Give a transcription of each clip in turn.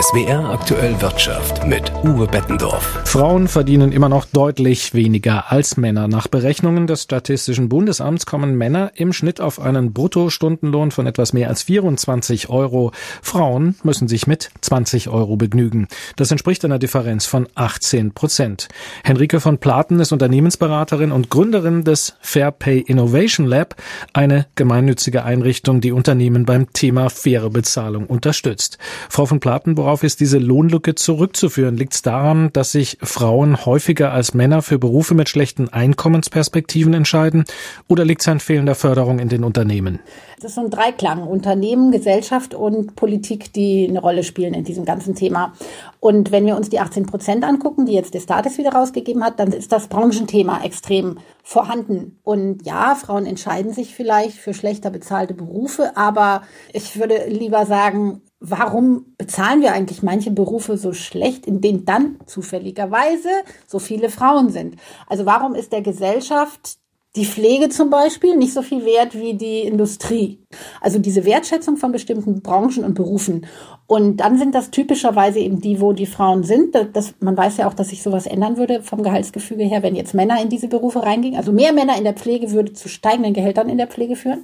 SWR aktuell Wirtschaft mit Uwe Bettendorf. Frauen verdienen immer noch deutlich weniger als Männer. Nach Berechnungen des Statistischen Bundesamts kommen Männer im Schnitt auf einen Bruttostundenlohn von etwas mehr als 24 Euro. Frauen müssen sich mit 20 Euro begnügen. Das entspricht einer Differenz von 18 Prozent. Henrike von Platen ist Unternehmensberaterin und Gründerin des Fair Pay Innovation Lab, eine gemeinnützige Einrichtung, die Unternehmen beim Thema faire Bezahlung unterstützt. Frau von Platen, Worauf ist diese Lohnlücke zurückzuführen? Liegt es daran, dass sich Frauen häufiger als Männer für Berufe mit schlechten Einkommensperspektiven entscheiden? Oder liegt es an fehlender Förderung in den Unternehmen? Das ist so ein Dreiklang. Unternehmen, Gesellschaft und Politik, die eine Rolle spielen in diesem ganzen Thema. Und wenn wir uns die 18 Prozent angucken, die jetzt der Status wieder rausgegeben hat, dann ist das Branchenthema extrem vorhanden. Und ja, Frauen entscheiden sich vielleicht für schlechter bezahlte Berufe, aber ich würde lieber sagen, warum bezahlen wir eigentlich manche Berufe so schlecht, in denen dann zufälligerweise so viele Frauen sind? Also warum ist der Gesellschaft die Pflege zum Beispiel nicht so viel wert wie die Industrie? Also diese Wertschätzung von bestimmten Branchen und Berufen. Und dann sind das typischerweise eben die, wo die Frauen sind. Das, man weiß ja auch, dass sich sowas ändern würde vom Gehaltsgefüge her, wenn jetzt Männer in diese Berufe reingingen. Also mehr Männer in der Pflege würde zu steigenden Gehältern in der Pflege führen.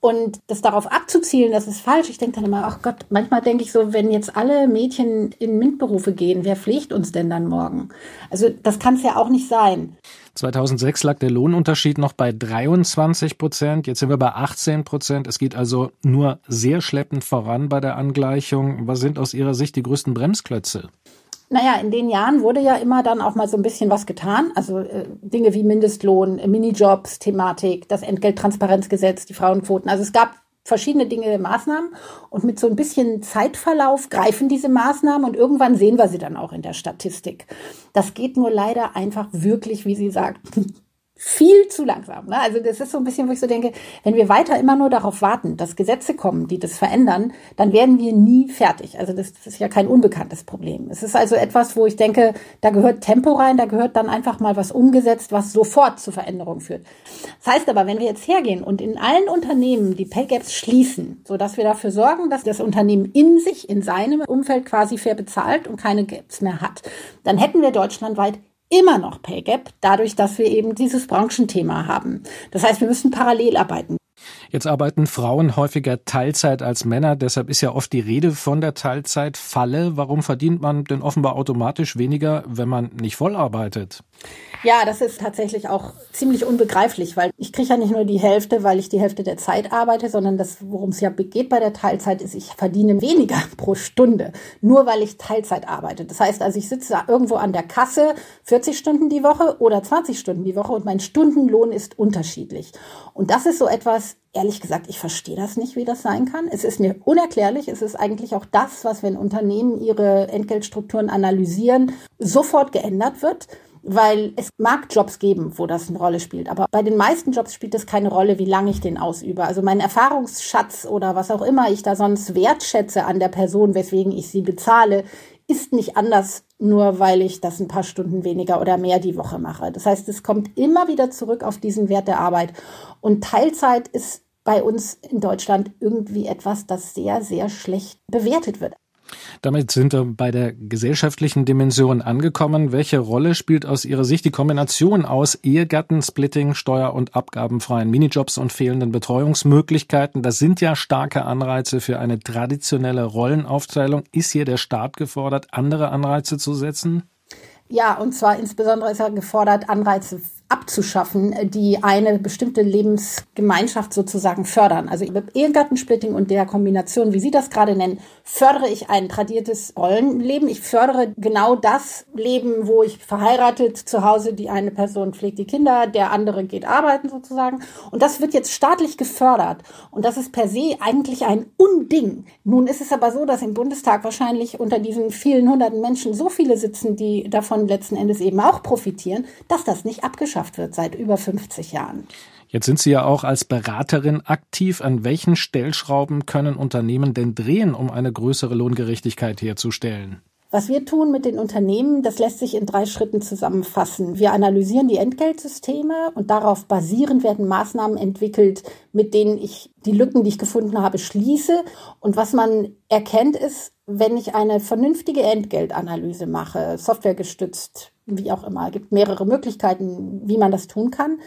Und das darauf abzuzielen, das ist falsch. Ich denke dann immer, ach Gott, manchmal denke ich so, wenn jetzt alle Mädchen in MINT-Berufe gehen, wer pflegt uns denn dann morgen? Also das kann es ja auch nicht sein. 2006 lag der Lohnunterschied noch bei 23 Prozent. Jetzt sind wir bei 18 Prozent. Es geht also nur sehr schleppend voran bei der Angleichung. Was sind aus Ihrer Sicht die größten Bremsklötze? Naja, in den Jahren wurde ja immer dann auch mal so ein bisschen was getan. Also äh, Dinge wie Mindestlohn, äh, Minijobs, Thematik, das Entgelttransparenzgesetz, die Frauenquoten. Also es gab verschiedene Dinge, Maßnahmen und mit so ein bisschen Zeitverlauf greifen diese Maßnahmen und irgendwann sehen wir sie dann auch in der Statistik. Das geht nur leider einfach wirklich, wie Sie sagt, viel zu langsam. Ne? Also das ist so ein bisschen, wo ich so denke, wenn wir weiter immer nur darauf warten, dass Gesetze kommen, die das verändern, dann werden wir nie fertig. Also das, das ist ja kein unbekanntes Problem. Es ist also etwas, wo ich denke, da gehört Tempo rein, da gehört dann einfach mal was umgesetzt, was sofort zu Veränderungen führt. Das heißt aber, wenn wir jetzt hergehen und in allen Unternehmen die Pay Gaps schließen, so dass wir dafür sorgen, dass das Unternehmen in sich, in seinem Umfeld quasi fair bezahlt und keine Gaps mehr hat, dann hätten wir deutschlandweit immer noch Pay Gap, dadurch, dass wir eben dieses Branchenthema haben. Das heißt, wir müssen parallel arbeiten. Jetzt arbeiten Frauen häufiger Teilzeit als Männer, deshalb ist ja oft die Rede von der Teilzeitfalle. Warum verdient man denn offenbar automatisch weniger, wenn man nicht voll arbeitet? Ja, das ist tatsächlich auch ziemlich unbegreiflich, weil ich kriege ja nicht nur die Hälfte, weil ich die Hälfte der Zeit arbeite, sondern das, worum es ja geht bei der Teilzeit, ist, ich verdiene weniger pro Stunde, nur weil ich Teilzeit arbeite. Das heißt also, ich sitze irgendwo an der Kasse 40 Stunden die Woche oder 20 Stunden die Woche und mein Stundenlohn ist unterschiedlich. Und das ist so etwas, ehrlich gesagt, ich verstehe das nicht, wie das sein kann. Es ist mir unerklärlich. Es ist eigentlich auch das, was, wenn Unternehmen ihre Entgeltstrukturen analysieren, sofort geändert wird weil es mag Jobs geben, wo das eine Rolle spielt. Aber bei den meisten Jobs spielt es keine Rolle, wie lange ich den ausübe. Also mein Erfahrungsschatz oder was auch immer ich da sonst wertschätze an der Person, weswegen ich sie bezahle, ist nicht anders, nur weil ich das ein paar Stunden weniger oder mehr die Woche mache. Das heißt, es kommt immer wieder zurück auf diesen Wert der Arbeit. Und Teilzeit ist bei uns in Deutschland irgendwie etwas, das sehr, sehr schlecht bewertet wird. Damit sind wir bei der gesellschaftlichen Dimension angekommen. Welche Rolle spielt aus Ihrer Sicht die Kombination aus Ehegattensplitting, Steuer- und abgabenfreien Minijobs und fehlenden Betreuungsmöglichkeiten? Das sind ja starke Anreize für eine traditionelle Rollenaufteilung. Ist hier der Staat gefordert, andere Anreize zu setzen? Ja, und zwar insbesondere ist er gefordert, Anreize abzuschaffen, die eine bestimmte Lebensgemeinschaft sozusagen fördern. Also mit Ehegattensplitting und der Kombination, wie Sie das gerade nennen, fördere ich ein tradiertes Rollenleben. Ich fördere genau das Leben, wo ich verheiratet zu Hause, die eine Person pflegt die Kinder, der andere geht arbeiten sozusagen. Und das wird jetzt staatlich gefördert. Und das ist per se eigentlich ein Unding. Nun ist es aber so, dass im Bundestag wahrscheinlich unter diesen vielen hunderten Menschen so viele sitzen, die davon letzten Endes eben auch profitieren, dass das nicht abgeschafft Wirtschaft wird seit über 50 Jahren. Jetzt sind Sie ja auch als Beraterin aktiv. An welchen Stellschrauben können Unternehmen denn drehen, um eine größere Lohngerechtigkeit herzustellen? Was wir tun mit den Unternehmen, das lässt sich in drei Schritten zusammenfassen. Wir analysieren die Entgeltsysteme und darauf basierend werden Maßnahmen entwickelt, mit denen ich die Lücken, die ich gefunden habe, schließe. Und was man erkennt, ist, wenn ich eine vernünftige Entgeltanalyse mache, softwaregestützt, wie auch immer, gibt mehrere Möglichkeiten, wie man das tun kann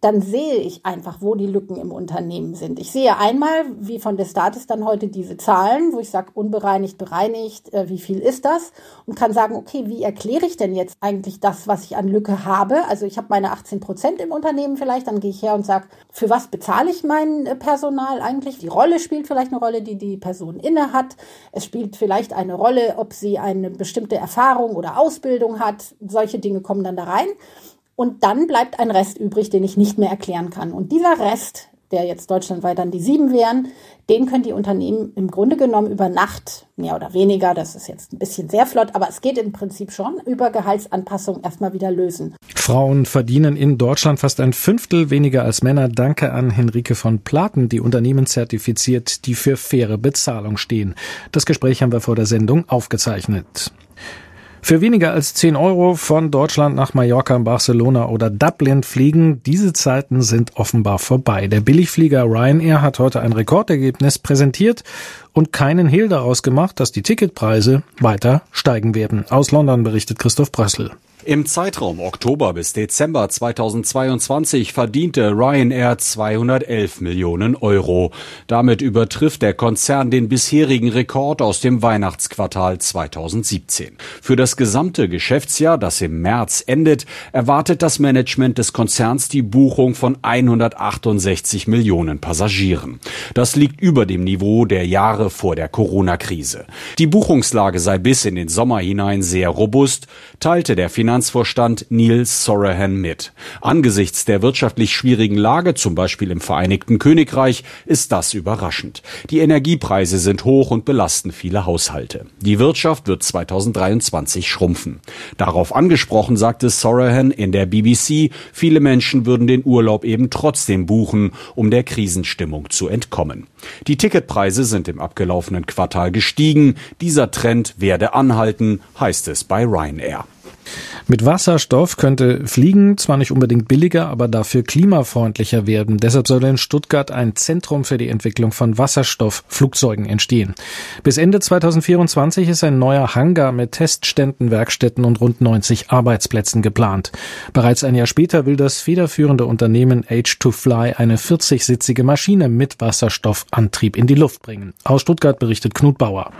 dann sehe ich einfach, wo die Lücken im Unternehmen sind. Ich sehe einmal, wie von der Status dann heute diese Zahlen, wo ich sage, unbereinigt, bereinigt, äh, wie viel ist das? Und kann sagen, okay, wie erkläre ich denn jetzt eigentlich das, was ich an Lücke habe? Also ich habe meine 18 Prozent im Unternehmen vielleicht, dann gehe ich her und sage, für was bezahle ich mein äh, Personal eigentlich? Die Rolle spielt vielleicht eine Rolle, die die Person inne hat. Es spielt vielleicht eine Rolle, ob sie eine bestimmte Erfahrung oder Ausbildung hat. Solche Dinge kommen dann da rein. Und dann bleibt ein Rest übrig, den ich nicht mehr erklären kann. Und dieser Rest, der jetzt deutschlandweit dann die sieben wären, den können die Unternehmen im Grunde genommen über Nacht, mehr oder weniger, das ist jetzt ein bisschen sehr flott, aber es geht im Prinzip schon, über Gehaltsanpassung erstmal wieder lösen. Frauen verdienen in Deutschland fast ein Fünftel weniger als Männer. Danke an Henrike von Platen, die Unternehmen zertifiziert, die für faire Bezahlung stehen. Das Gespräch haben wir vor der Sendung aufgezeichnet. Für weniger als 10 Euro von Deutschland nach Mallorca, Barcelona oder Dublin fliegen, diese Zeiten sind offenbar vorbei. Der Billigflieger Ryanair hat heute ein Rekordergebnis präsentiert und keinen Hehl daraus gemacht, dass die Ticketpreise weiter steigen werden. Aus London berichtet Christoph Brössel. Im Zeitraum Oktober bis Dezember 2022 verdiente Ryanair 211 Millionen Euro. Damit übertrifft der Konzern den bisherigen Rekord aus dem Weihnachtsquartal 2017. Für das gesamte Geschäftsjahr, das im März endet, erwartet das Management des Konzerns die Buchung von 168 Millionen Passagieren. Das liegt über dem Niveau der Jahre vor der Corona-Krise. Die Buchungslage sei bis in den Sommer hinein sehr robust, teilte der Finanz Finanzvorstand Neil Sorahan mit. Angesichts der wirtschaftlich schwierigen Lage, zum Beispiel im Vereinigten Königreich, ist das überraschend. Die Energiepreise sind hoch und belasten viele Haushalte. Die Wirtschaft wird 2023 schrumpfen. Darauf angesprochen sagte Sorahan in der BBC, viele Menschen würden den Urlaub eben trotzdem buchen, um der Krisenstimmung zu entkommen. Die Ticketpreise sind im abgelaufenen Quartal gestiegen. Dieser Trend werde anhalten, heißt es bei Ryanair. Mit Wasserstoff könnte Fliegen zwar nicht unbedingt billiger, aber dafür klimafreundlicher werden. Deshalb soll in Stuttgart ein Zentrum für die Entwicklung von Wasserstoffflugzeugen entstehen. Bis Ende 2024 ist ein neuer Hangar mit Testständen, Werkstätten und rund 90 Arbeitsplätzen geplant. Bereits ein Jahr später will das federführende Unternehmen H2Fly eine 40-sitzige Maschine mit Wasserstoffantrieb in die Luft bringen. Aus Stuttgart berichtet Knut Bauer.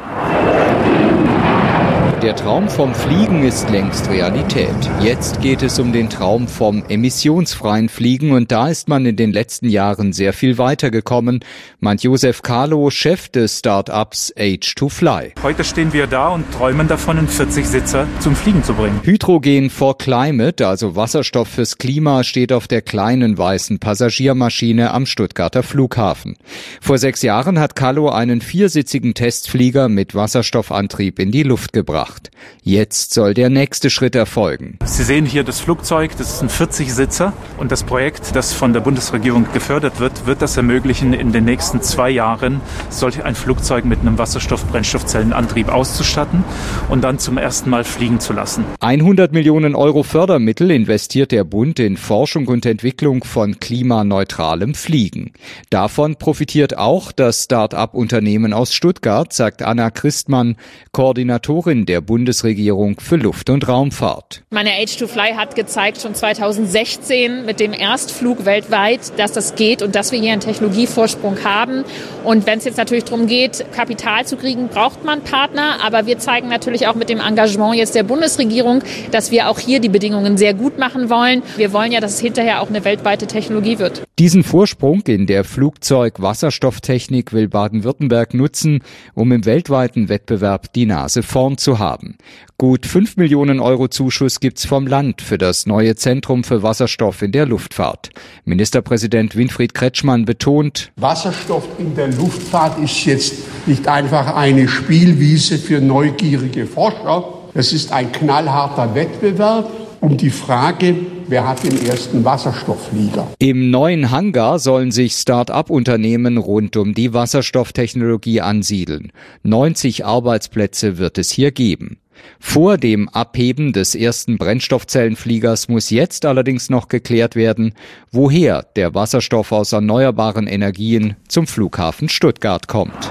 Der Traum vom Fliegen ist längst Realität. Jetzt geht es um den Traum vom emissionsfreien Fliegen und da ist man in den letzten Jahren sehr viel weitergekommen, meint Josef Kahlo, Chef des Start-ups H2Fly. Heute stehen wir da und träumen davon, einen 40-Sitzer zum Fliegen zu bringen. Hydrogen for Climate, also Wasserstoff fürs Klima, steht auf der kleinen weißen Passagiermaschine am Stuttgarter Flughafen. Vor sechs Jahren hat Kahlo einen viersitzigen Testflieger mit Wasserstoffantrieb in die Luft gebracht. Jetzt soll der nächste Schritt erfolgen. Sie sehen hier das Flugzeug, das ist ein 40-Sitzer und das Projekt, das von der Bundesregierung gefördert wird, wird das ermöglichen, in den nächsten zwei Jahren solch ein Flugzeug mit einem Wasserstoff-Brennstoffzellenantrieb auszustatten und dann zum ersten Mal fliegen zu lassen. 100 Millionen Euro Fördermittel investiert der Bund in Forschung und Entwicklung von klimaneutralem Fliegen. Davon profitiert auch das Start-up-Unternehmen aus Stuttgart, sagt Anna Christmann, Koordinatorin der der Bundesregierung für Luft- und Raumfahrt. Meine H2Fly hat gezeigt, schon 2016 mit dem Erstflug weltweit, dass das geht und dass wir hier einen Technologievorsprung haben. Und wenn es jetzt natürlich darum geht, Kapital zu kriegen, braucht man Partner. Aber wir zeigen natürlich auch mit dem Engagement jetzt der Bundesregierung, dass wir auch hier die Bedingungen sehr gut machen wollen. Wir wollen ja, dass es hinterher auch eine weltweite Technologie wird. Diesen Vorsprung in der Flugzeug-Wasserstofftechnik will Baden-Württemberg nutzen, um im weltweiten Wettbewerb die Nase vorn zu haben. Gut 5 Millionen Euro Zuschuss gibt's vom Land für das neue Zentrum für Wasserstoff in der Luftfahrt. Ministerpräsident Winfried Kretschmann betont, Wasserstoff in der Luftfahrt ist jetzt nicht einfach eine Spielwiese für neugierige Forscher. Es ist ein knallharter Wettbewerb um die Frage, wer hat den ersten Wasserstoffflieger. Im neuen Hangar sollen sich Start-up-Unternehmen rund um die Wasserstofftechnologie ansiedeln. 90 Arbeitsplätze wird es hier geben. Vor dem Abheben des ersten Brennstoffzellenfliegers muss jetzt allerdings noch geklärt werden, woher der Wasserstoff aus erneuerbaren Energien zum Flughafen Stuttgart kommt.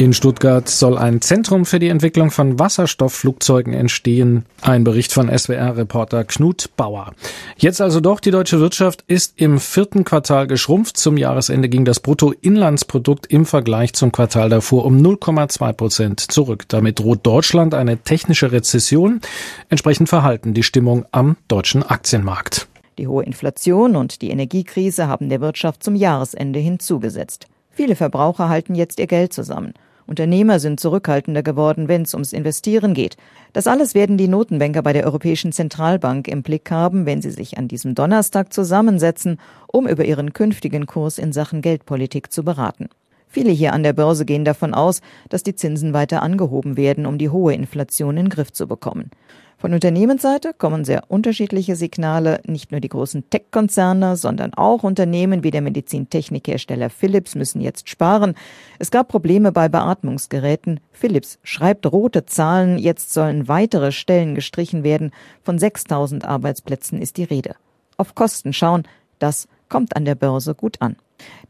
In Stuttgart soll ein Zentrum für die Entwicklung von Wasserstoffflugzeugen entstehen. Ein Bericht von SWR-Reporter Knut Bauer. Jetzt also doch, die deutsche Wirtschaft ist im vierten Quartal geschrumpft. Zum Jahresende ging das Bruttoinlandsprodukt im Vergleich zum Quartal davor um 0,2 Prozent zurück. Damit droht Deutschland eine technische Rezession. Entsprechend verhalten die Stimmung am deutschen Aktienmarkt. Die hohe Inflation und die Energiekrise haben der Wirtschaft zum Jahresende hinzugesetzt. Viele Verbraucher halten jetzt ihr Geld zusammen. Unternehmer sind zurückhaltender geworden, wenn es ums Investieren geht. Das alles werden die Notenbanker bei der Europäischen Zentralbank im Blick haben, wenn sie sich an diesem Donnerstag zusammensetzen, um über ihren künftigen Kurs in Sachen Geldpolitik zu beraten. Viele hier an der Börse gehen davon aus, dass die Zinsen weiter angehoben werden, um die hohe Inflation in den Griff zu bekommen. Von Unternehmensseite kommen sehr unterschiedliche Signale. Nicht nur die großen Tech-Konzerne, sondern auch Unternehmen wie der Medizintechnikhersteller Philips müssen jetzt sparen. Es gab Probleme bei Beatmungsgeräten. Philips schreibt rote Zahlen. Jetzt sollen weitere Stellen gestrichen werden. Von 6000 Arbeitsplätzen ist die Rede. Auf Kosten schauen, das kommt an der Börse gut an.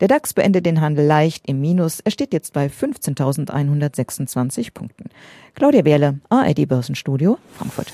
Der DAX beendet den Handel leicht im Minus. Er steht jetzt bei 15.126 Punkten. Claudia Wehrle, ARD Börsenstudio, Frankfurt.